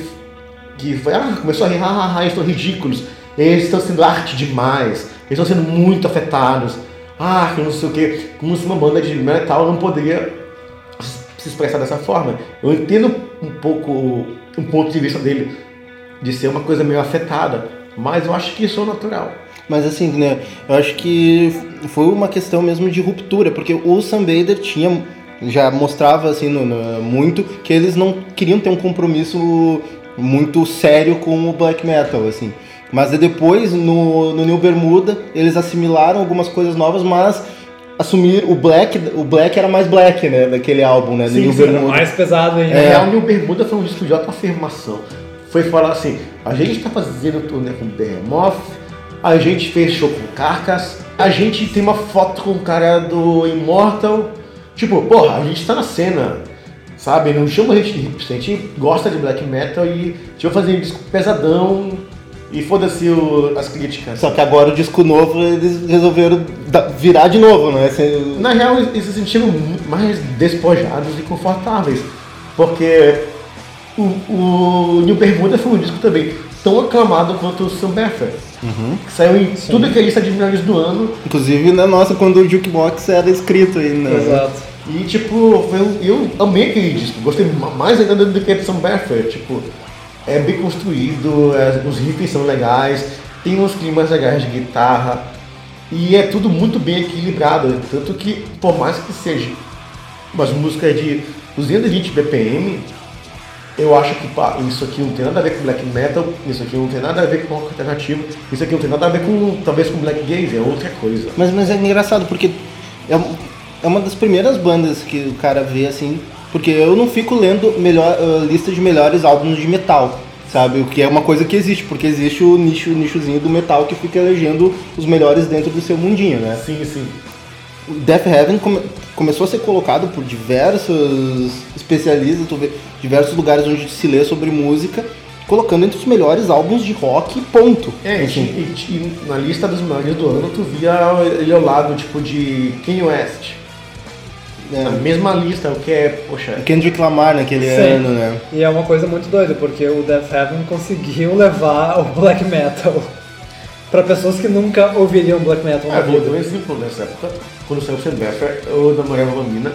que foi, ah, começou a rir, ah, ah, eles estão ridículos, eles estão sendo arte demais, eles estão sendo muito afetados, ah, que não sei o que, como se uma banda de metal não poderia se expressar dessa forma. Eu entendo um pouco um ponto de vista dele de ser uma coisa meio afetada, mas eu acho que isso é natural. Mas assim, né, eu acho que foi uma questão mesmo de ruptura, porque o Sam Bader tinha, já mostrava assim no- no- muito que eles não queriam ter um compromisso muito sério com o black metal, assim. Mas aí depois, no, no New Bermuda, eles assimilaram algumas coisas novas, mas assumir o black, o black era mais black, né, daquele álbum, né, do Sim, New sim, era Bermuda. Mais pesado ainda. Na real, New Bermuda foi um disco de autoafirmação. Foi falar assim, a gente está fazendo turnê com Behemoth, a gente fez show com Carcass, a gente tem uma foto com o cara do Immortal. Tipo, porra, a gente tá na cena, sabe? Não chama a gente de hipster, a gente gosta de black metal e a gente vai fazer um disco pesadão e foda-se as críticas. Só que agora o disco novo eles resolveram virar de novo, né? Assim, Na real, eles se sentiram mais despojados e confortáveis. Porque o, o New Bermuda foi um disco também tão aclamado quanto o Sam Beffer. Que saiu em tudo que é lista de melhores do ano. Inclusive na nossa, quando o Jukebox era escrito aí, né? Exato. E tipo, um- eu amei aquele disco. Gostei ma- mais ainda do que o Sam Beffer. Tipo, é bem construído, é- os riffs são legais, tem uns climas legais de guitarra. E é tudo muito bem equilibrado. Tanto que, por mais que seja umas músicas de 220 BPM, eu acho que pá, isso aqui não tem nada a ver com black metal, isso aqui não tem nada a ver com rock alternativo, isso aqui não tem nada a ver com, talvez, com black gaze, é outra coisa. Mas, mas é engraçado, porque é, é uma das primeiras bandas que o cara vê assim. Porque eu não fico lendo melhor, ah, lista de melhores álbuns de metal, sabe? O que é uma coisa que existe, porque existe o nicho, o nichozinho do metal que fica elegendo os melhores dentro do seu mundinho, né? Sim, sim. Death Heaven come- começou a ser colocado por diversos especialistas, tu vê, diversos lugares onde se lê sobre música, colocando entre os melhores álbuns de rock, ponto. É, e, Assim. e- e na lista dos melhores do ano, tu via ele ao lado, tipo, de Kanye West. Na É, mesma lista, o que é, poxa, Kendrick Lamar naquele Sim. ano, né? E é uma coisa muito doida, porque o Death Heaven conseguiu levar o black metal pra pessoas que nunca ouviriam black metal na Ah, vou dar um vida. exemplo nessa época, quando saiu o Sam Beffer, eu namorava uma mina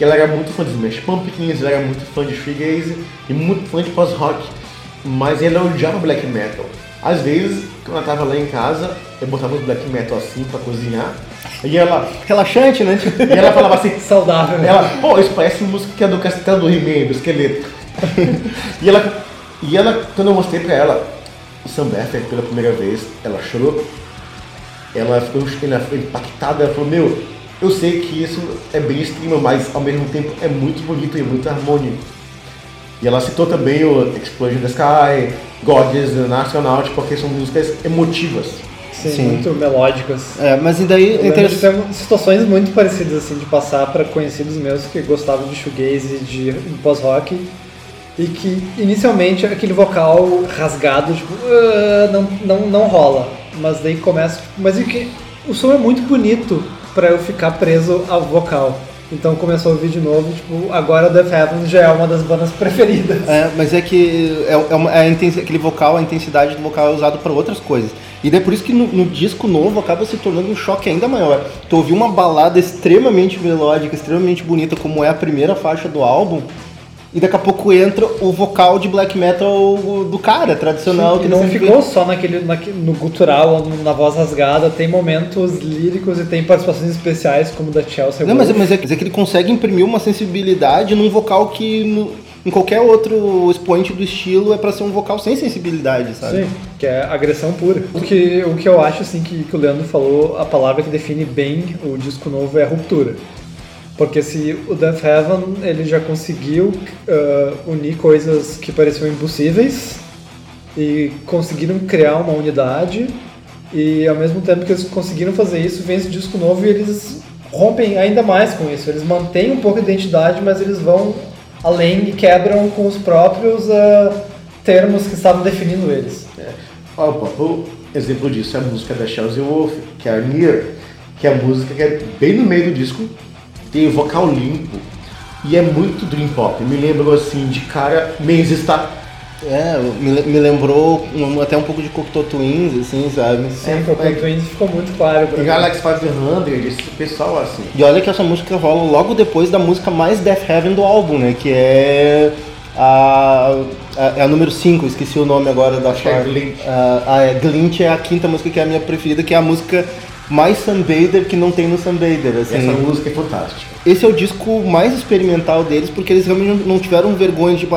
que ela era muito fã de Smash Pumpkins, ela era muito fã de Shoegaze e muito fã de post-rock, mas ela odiava black metal. Às vezes, quando ela tava lá em casa, eu botava uns black metal assim pra cozinhar. E ela, Relaxante, né? E ela falava assim, Saudável. né? ela, pô, isso parece música do Castelo do He-Man, do esqueleto. e ela, e ela, quando eu mostrei pra ela o Sam Beffer pela primeira vez, ela chorou. Ela ficou, ela ficou impactada, ela falou, meu, eu sei que isso é bem extremo, mas ao mesmo tempo é muito bonito e muito harmônico. E ela citou também o Explosion the Sky, Goddess, National, porque são músicas emotivas. Sim, Sim. muito melódicas. é, mas e daí, Eu ter situações muito parecidas, assim, de passar para conhecidos meus que gostavam de shoegaze, de pós-rock, e que inicialmente aquele vocal rasgado, tipo, "Ah", não, não, não rola. Mas daí começa, tipo, mas e que o som é muito bonito para eu ficar preso ao vocal. Então começou a ouvir de novo, tipo, agora Death Heaven já é uma das bandas preferidas. É, mas é que é, é uma- é aquele vocal, a intensidade do vocal é usado para outras coisas. E daí por isso que no, no disco novo acaba se tornando um choque ainda maior. Tu ouvir uma balada extremamente melódica, extremamente bonita, como é a primeira faixa do álbum, e daqui a pouco entra o vocal de black metal do cara, tradicional. E que não ficou só naquele, naque- no gutural, na voz rasgada, tem momentos líricos e tem participações especiais, como da Chelsea Não, mas, Wolf. mas é, mas é que ele consegue imprimir uma sensibilidade num vocal que no- em qualquer outro expoente do estilo é pra ser um vocal sem sensibilidade, sabe? Sim, que é agressão pura. O que, o que eu acho, assim, que, que o Leandro falou, a palavra que define bem o disco novo é ruptura. Porque se o Death Heaven, ele já conseguiu ah, unir coisas que pareciam impossíveis e conseguiram criar uma unidade e ao mesmo tempo que eles conseguiram fazer isso, vem esse disco novo e eles rompem ainda mais com isso. Eles mantêm um pouco a identidade, mas eles vão além e quebram com os próprios ah, termos que estavam definindo eles. Ó, o próprio exemplo disso é a música da Chelsea Wolf, que é a Near, que é a música que é bem no meio do disco, tem o vocal limpo e é muito dream pop. Me lembrou assim de cara Men's Star. É, me, me lembrou um- até um pouco de Cocteau Twins, assim, sabe? Sim, É, o é- Twins ficou muito claro. mim. Galaxy 500, esse pessoal assim. E olha que essa música rola logo depois da música mais Death Heaven do álbum, né? Que é a, a, é a número 5, esqueci o nome agora da Acho que é. Glint. Ah, ah, é, Glint é a quinta música que é a minha preferida, que é a música mais Sunbather que não tem no Sunbather. Assim. Essa música é fantástica. Esse é o disco mais experimental deles, porque eles realmente não tiveram vergonha de, tipo,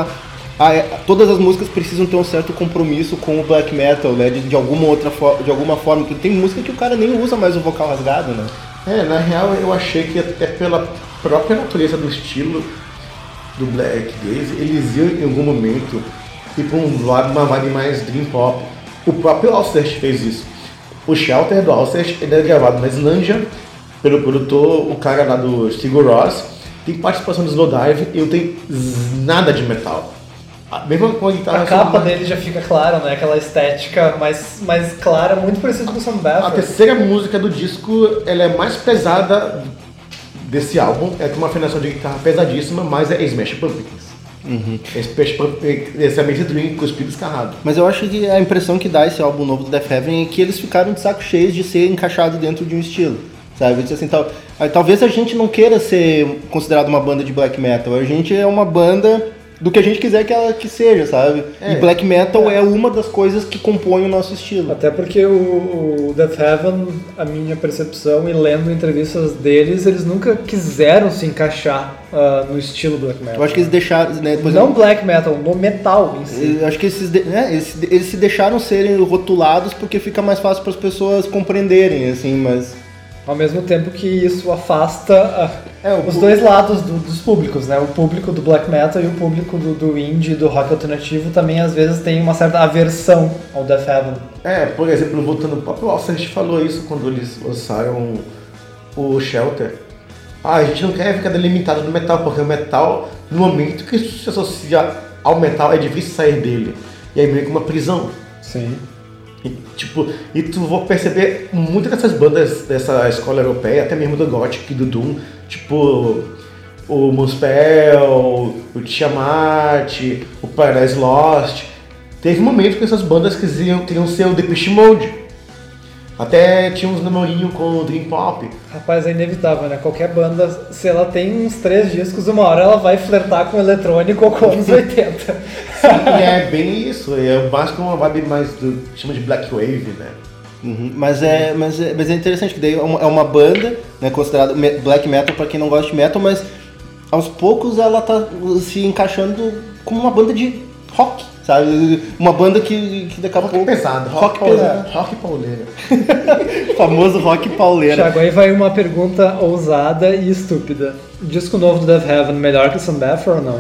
ah, é, todas as músicas precisam ter um certo compromisso com o black metal, né? De, de alguma outra de alguma forma, porque tem música que o cara nem usa mais o vocal rasgado, né? É, na real eu achei que até pela própria natureza do estilo do Black Gaze, eles iam em algum momento ir pra um lado, uma vibe mais dream pop. O próprio Alcest fez isso. O Shelter do Alcest ele é gravado na Islândia pelo produtor, o cara lá do Sigur Ross. Tem participação do Slowdive e não tem nada de metal. Com a guitarra A capa dele já fica clara, né? Aquela estética mais, mais clara, muito parecida com o Sam A terceira música do disco ela é mais pesada desse álbum. É com uma afinação de guitarra pesadíssima, mas é Smash Pumpkins. É Smash Pumpkins, esse é Amazing Dream com o espírito escarrado. Mas eu acho que a impressão que dá esse álbum novo do Death Heaven é que eles ficaram de saco cheio de ser encaixado dentro de um estilo. Sabe? Assim, tal, ah, talvez a gente não queira ser considerado uma banda de black metal. A gente é uma banda do que a gente quiser que ela que seja, sabe? É. E black metal é uma das coisas que compõem o nosso estilo. Até porque o, o Death Heaven, a minha percepção e lendo entrevistas deles, eles nunca quiseram se encaixar ah, no estilo black metal. Eu acho que eles deixaram, né, Não exemplo, black metal, no metal em si. eu acho que esses, né, eles, eles se deixaram serem rotulados porque fica mais fácil para as pessoas compreenderem, assim, mas Ao mesmo tempo que isso afasta ah, É, os dois lados do- dos públicos, né? O público do black metal e o público do, do indie, do rock alternativo também às vezes tem uma certa aversão ao Death Heaven. É, por exemplo, voltando, o próprio Alcest falou isso quando eles lançaram o Shelter. Ah, a gente não quer ficar delimitado no metal, porque o metal, no momento que se associa ao metal, é difícil sair dele. E aí meio que uma prisão. Sim. E, tipo, e tu vou perceber muitas dessas bandas dessa escola europeia, até mesmo do Gothic, do Doom, tipo o Muspel, o Tiamat, o Paradise Lost. Teve um momento que essas bandas quisiam, queriam ser o Depeche Mode. Até tinha uns namorinhos com o Dream Pop. Rapaz, é inevitável, né? Qualquer banda, se ela tem uns três discos, uma hora ela vai flertar com eletrônico ou com anos 80. e é bem isso, é mais com uma vibe mais do. chama de Black Wave, né? Uhum, Mas, é, mas, é, mas é interessante que daí é uma, é uma banda, né, considerada black metal pra quem não gosta de metal, mas aos poucos ela tá se encaixando como uma banda de rock, sabe? Uma banda que, que daqui a pouco... Pesado, Rock rock, pesado. pesado. Rock pauleira. O famoso rock pauleira. Thiago, aí vai uma pergunta ousada e estúpida. O disco novo do Death Heaven melhor que o Sunbather ou não?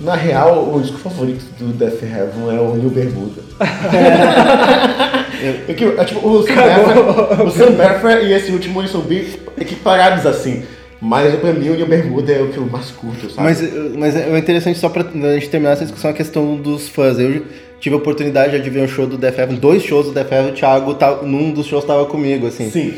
Na real, o disco favorito do Death Heaven é o New Bermuda. é que, é, tipo, o Sam Baffer- o Sam Baffer e esse último são bem equiparados assim. Mas pra mim o Bermuda é o que eu mais curto, sabe? Mas, mas é interessante, só pra gente terminar essa discussão, a questão dos fãs. Eu tive a oportunidade de ver um show do Death Heaven, dois shows do Death Heaven, o Thiago, tá, num dos shows tava comigo, assim. Sim.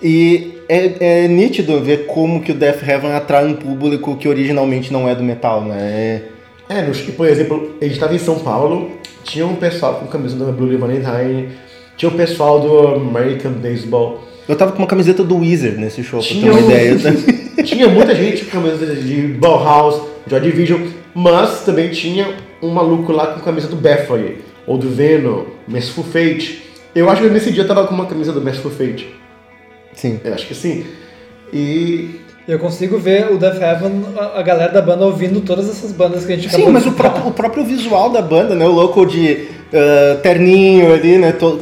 E é, é nítido ver como que o Death Heaven atrai um público que originalmente não é do metal, né? É, e, por exemplo, a gente estava em São Paulo, tinha um pessoal com camisa do Blue Valentine, tinha o pessoal do American Baseball. Eu tava com uma camiseta do Weezer nesse show, pra ter Tinha, uma um- ideia. né? tinha muita gente com camisa de Bauhaus, Joy Division, mas também tinha um maluco lá com camisa do Bathory, ou do Venom, Merciful Fate. Eu acho que nesse dia eu tava com uma camisa do Merciful Fate. Sim. Eu acho que sim. E Eu consigo ver o Death Heaven, a, galera da banda ouvindo todas essas bandas que a gente Sim, acabou mas de o o próprio visual da banda, né? O louco de ah, terninho ali, né? Todo,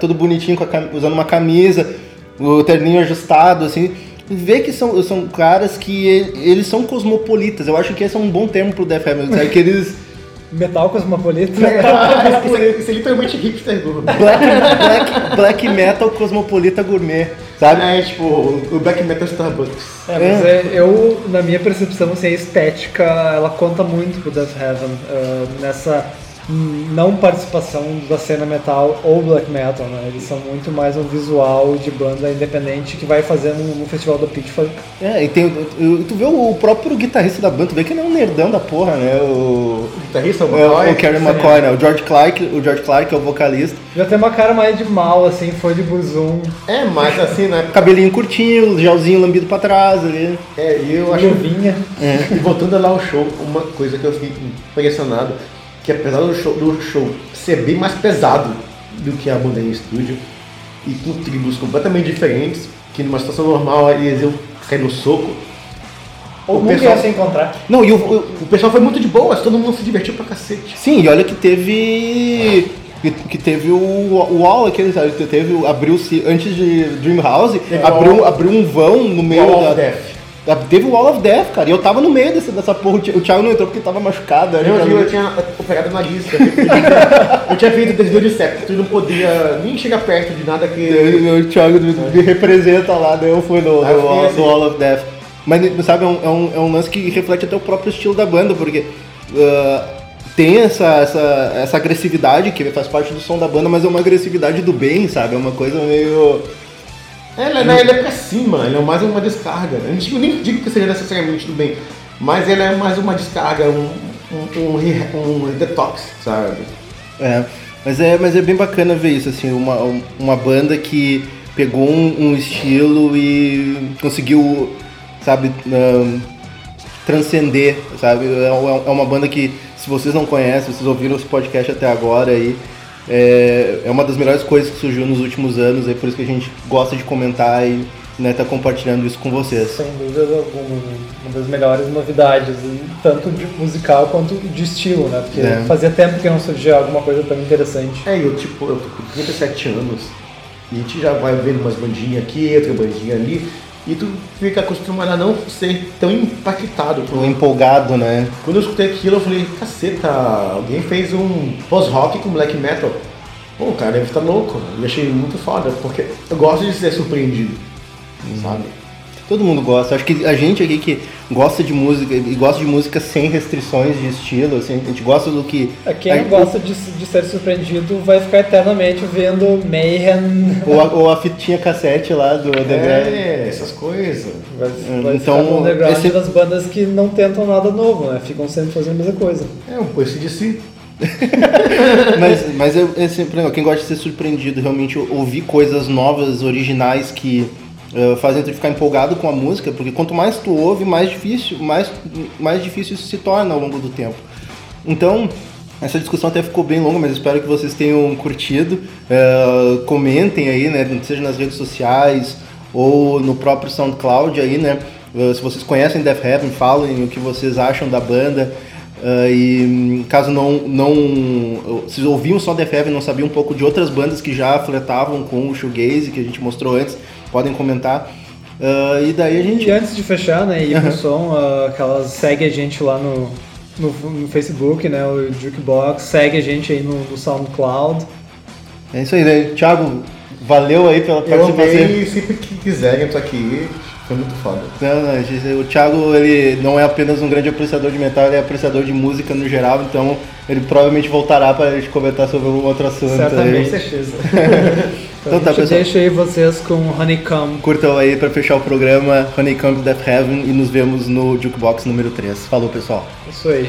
todo bonitinho, com a cam- usando uma camisa, o terninho ajustado, assim. Vê que são, são caras que eles são cosmopolitas. Eu acho que esse é um bom termo pro Death Heaven. Sabe? Que eles... Metal Cosmopolita. isso, é, isso é literalmente hipster do Black, black, black metal cosmopolita gourmet, sabe? É tipo o Black Metal Starbucks. É, mas é, eu, na minha percepção, assim, a estética, ela conta muito pro Death Heaven, eh, nessa não participação da cena metal ou black metal, né? Eles são muito mais um visual de banda independente que vai fazer no, no festival da Pitchfork. É, e tem, tu tu vê o próprio guitarrista da banda, tu vê que ele é um nerdão da porra, né? O, O guitarrista, o é, McCoy. o Kerry McCoy, né? O George Clark, o George Clark é o vocalista. Já tem uma cara mais de mal, assim, foi de Burzum, É, mas assim, né? Cabelinho curtinho, gelzinho lambido pra trás ali. É, e eu acho luvinha. E voltando lá ao show, uma coisa que eu fiquei impressionado, que apesar do show, do show ser bem mais pesado do que a banda em estúdio, e com tribos completamente diferentes, que numa situação normal eles iam cair no soco, Ou O nunca pessoal- ia se encontrar. Não, e o, o- o pessoal foi muito de boas, todo mundo se divertiu pra cacete. sim, e olha que teve. Que, que teve o, o wall aquele, sabe? Que Teve, abriu-se, antes de Dream House, abriu, abriu um vão no meio Wall da. Da- Teve o Wall of Death, cara. E eu tava no meio desse, dessa porra. O Thi- O Thiago não entrou porque tava machucado. Eu, eu, eu tinha operado o nariz, eu, tinha feito desvio de septo, não podia nem chegar perto de nada que. Eu- O Thiago me, me representa lá, eu fui no, no, fiquei Wall- assim. no Wall of Death. Mas, sabe, é um, é, um, é um lance que reflete até o próprio estilo da banda, porque ah, tem essa, essa, essa agressividade que faz parte do som da banda, mas é uma agressividade do bem, sabe? É uma coisa meio. Ela, né, ele é pra cima, ele é mais uma descarga. A gente nem digo que seja necessariamente do bem, mas ele é mais uma descarga, um, um, um, um detox, sabe? É, mas é, mas é bem bacana ver isso, assim, uma, uma banda que pegou um, um estilo e conseguiu, sabe, ahn, transcender, sabe? É, uma- é uma banda que, se vocês não conhecem, vocês ouviram esse podcast até agora aí, é, é uma das melhores coisas que surgiu nos últimos anos, é por isso que a gente gosta de comentar e né, tá compartilhando isso com vocês. Sem dúvida alguma, uma das melhores novidades, tanto de musical quanto de estilo, né? Porque É. fazia tempo que não surgia alguma coisa tão interessante. É, eu tipo, eu tô com 37 anos e a gente já vai vendo umas bandinhas aqui, outra bandinha ali, e tu fica acostumado a não ser tão impactado por Tô empolgado, né? Quando eu escutei aquilo, eu falei, caceta, alguém fez um post-rock com black metal. Pô, o cara deve estar louco. E achei muito foda, porque eu gosto de ser surpreendido, sabe? Todo mundo gosta. Acho que a gente aqui que gosta de música e gosta de música sem restrições de estilo, assim, a gente gosta do que. É, Quem a- gosta de, de ser surpreendido vai ficar eternamente vendo Mayhem. Ou a, ou a fitinha cassete lá do Underground. É, essas coisas. Vai, vai Então, ficar underground esse- das bandas que não tentam nada novo, né? Ficam sempre fazendo a mesma coisa. É, um esse de si. mas mas eu, é sempre legal. Quem gosta de ser surpreendido, realmente ouvir coisas novas, originais que uh, fazem tu ficar empolgado com a música, porque quanto mais tu ouve, mais difícil, mais, mais difícil isso se torna ao longo do tempo. Então, essa discussão até ficou bem longa, mas espero que vocês tenham curtido. Uh, comentem aí, né, seja nas redes sociais ou no próprio SoundCloud aí, né? Uh, se vocês conhecem Death Heaven, falem o que vocês acham da banda. Uh, e caso não, não. Se ouviam só Death Heaven não sabiam um pouco de outras bandas que já fletavam com o Shoegaze, que a gente mostrou antes, podem comentar. Uh, e daí a gente. E antes de fechar, né, e ir pro som, uh, aquelas segue a gente lá no, no, no Facebook, né, o Jukebox, segue a gente aí no, no SoundCloud. É isso aí, né? Thiago, valeu aí pela Eu participação. amei sempre que quiserem, tô aqui. Foi muito foda. Não, não, o Thiago ele não é apenas um grande apreciador de metal, ele é apreciador de música no geral, então ele provavelmente voltará para a gente comentar sobre algum outro assunto. Certamente. aí. Com certeza. Então a tá, pessoal. deixa aí vocês com Honeycomb. Curtam aí para fechar o programa Honeycomb Death Heaven e nos vemos no Jukebox número 3. Falou, pessoal. Isso aí.